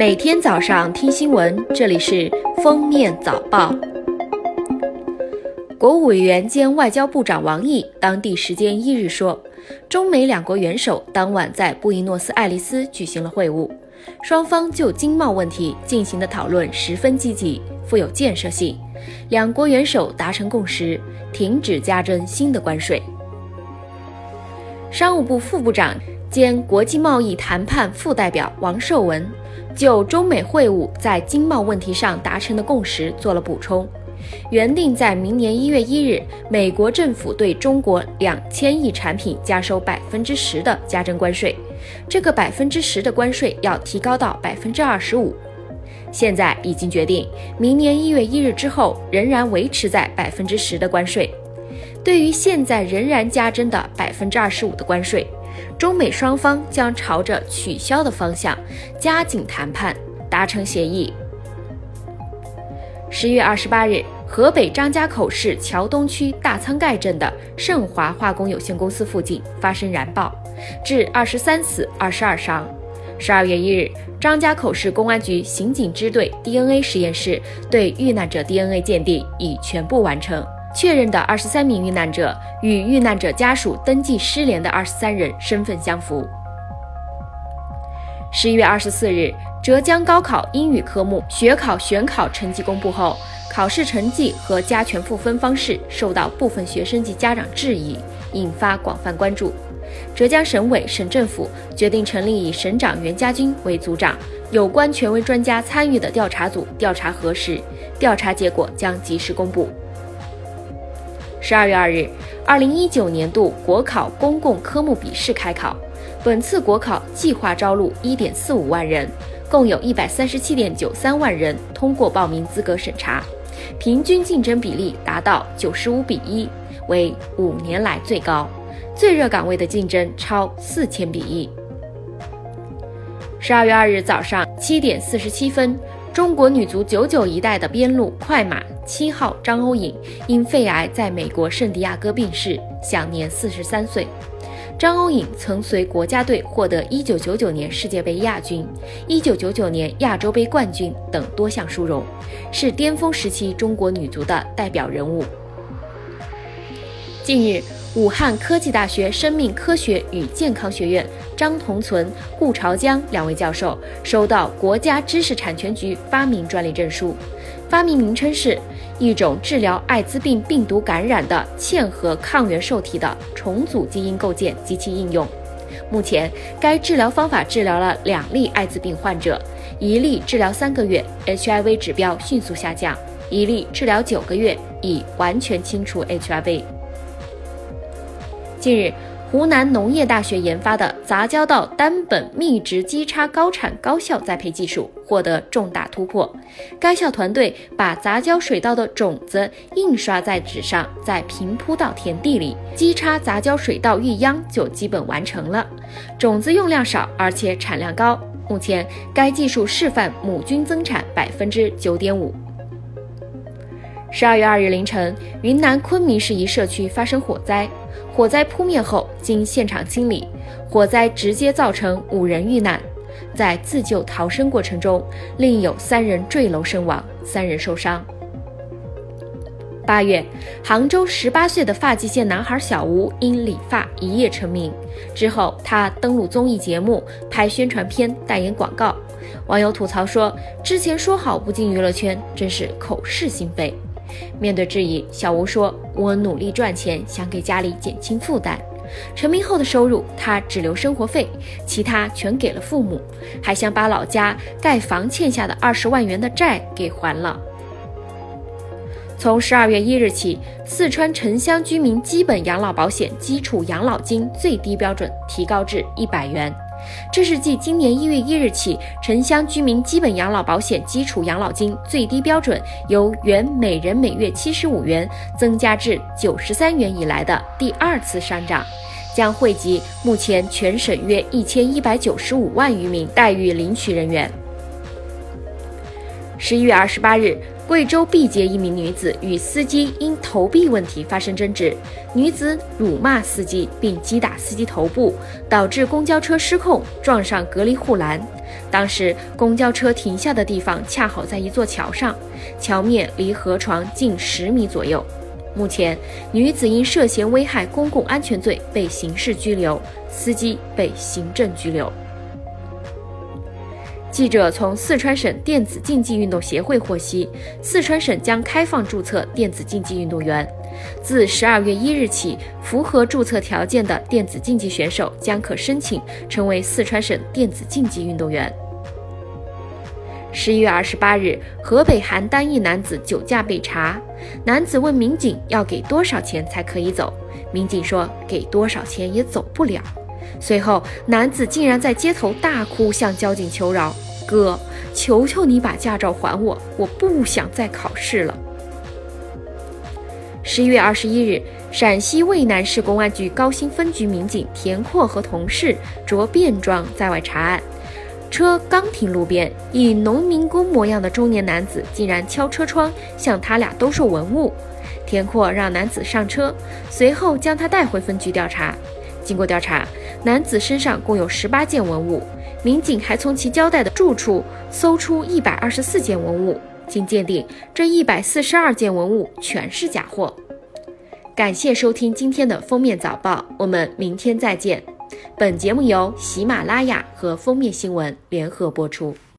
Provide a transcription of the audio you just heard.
每天早上听新闻，这里是封面早报。国务委员兼外交部长王毅当地时间一日说，中美两国元首当晚在布宜诺斯艾利斯举行了会晤，双方就经贸问题进行的讨论十分积极，富有建设性。两国元首达成共识，停止加征新的关税。商务部副部长兼国际贸易谈判副代表王受文就中美会晤在经贸问题上达成的共识做了补充。原定在明年一月一日，美国政府对中国两千亿产品加收百分之十的加征关税，这个百分之十的关税要提高到百分之二十五。现在已经决定，明年一月一日之后仍然维持在百分之十的关税。对于现在仍然加征的百分之二十五的关税，中美双方将朝着取消的方向加紧谈判，达成协议。十月二十八日，河北张家口市桥东区大仓盖镇的盛华化工有限公司附近发生燃爆，致二十三死二十二伤。十二月一日，张家口市公安局刑警支队 DNA 实验室对遇难者 DNA 鉴定已全部完成，确认的二十三名遇难者与遇难者家属登记失联的二十三人身份相符。十一月二十四日，浙江高考英语科目学考选考成绩公布后，考试成绩和加权赋分方式受到部分学生及家长质疑，引发广泛关注。浙江省委、省政府决定成立以省长袁家军为组长、有关权威专家参与的调查组调查核实，调查结果将及时公布。十二月二日，二零一九年度国考公共科目笔试开考，本次国考计划招录一点四五万人，共有一百三十七点九三万人通过报名资格审查，平均竞争比例达到九十五比一，为五年来最高。最热岗位的竞争超四千比一。十二月二日早上七点四十七分，中国女足九九一代的边路快马七号张欧颖因肺癌在美国圣地亚哥病逝，享年四十三岁。张欧颖曾随国家队获得一九九九年世界杯亚军、一九九九年亚洲杯冠军等多项殊荣，是巅峰时期中国女足的代表人物。近日。武汉科技大学生命科学与健康学院张同存、顾朝江两位教授收到国家知识产权局发明专利证书，发明名称是一种治疗艾滋病病毒感染的嵌合抗原受体的重组基因构建及其应用。目前，该治疗方法治疗了两例艾滋病患者，一例治疗三个月，HIV 指标迅速下降；一例治疗九个月，已完全清除 HIV。近日，湖南农业大学研发的杂交稻单本密植基差高产高效栽培技术获得重大突破。该校团队把杂交水稻的种子印刷在纸上，再平铺到田地里，基差杂交水稻育秧就基本完成了。种子用量少，而且产量高。目前，该技术示范亩均增产百分之九点五。十二月二日凌晨，云南昆明市一社区发生火灾。火灾扑灭后，经现场清理，火灾直接造成五人遇难，在自救逃生过程中，另有三人坠楼身亡，三人受伤。八月，杭州十八岁的发际线男孩小吴因理发一夜成名，之后他登录综艺节目、拍宣传片、代言广告。网友吐槽说：“之前说好不进娱乐圈，真是口是心非。”面对质疑，小吴说：“我努力赚钱，想给家里减轻负担。成名后的收入，他只留生活费，其他全给了父母，还想把老家盖房欠下的二十万元的债给还了。”从十二月一日起，四川城乡居民基本养老保险基础养老金最低标准提高至一百元。这是继今年一月一日起，城乡居民基本养老保险基础养老金最低标准由原每人每月七十五元增加至九十三元以来的第二次上涨，将惠及目前全省约一千一百九十五万余名待遇领取人员。十一月二十八日，贵州毕节一名女子与司机因投币问题发生争执，女子辱骂司机并击打司机头部，导致公交车失控撞上隔离护栏。当时公交车停下的地方恰好在一座桥上，桥面离河床近十米左右。目前，女子因涉嫌危害公共安全罪被刑事拘留，司机被行政拘留。记者从四川省电子竞技运动协会获悉，四川省将开放注册电子竞技运动员。自十二月一日起，符合注册条件的电子竞技选手将可申请成为四川省电子竞技运动员。十一月二十八日，河北邯郸一男子酒驾被查，男子问民警要给多少钱才可以走，民警说给多少钱也走不了。随后，男子竟然在街头大哭，向交警求饶：“哥，求求你把驾照还我，我不想再考试了。”十一月二十一日，陕西渭南市公安局高新分局民警田阔和同事着便装在外查案，车刚停路边，一农民工模样的中年男子竟然敲车窗向他俩兜售文物。田阔让男子上车，随后将他带回分局调查。经过调查，男子身上共有十八件文物，民警还从其交代的住处搜出一百二十四件文物。经鉴定，这一百四十二件文物全是假货。感谢收听今天的封面早报，我们明天再见。本节目由喜马拉雅和封面新闻联合播出。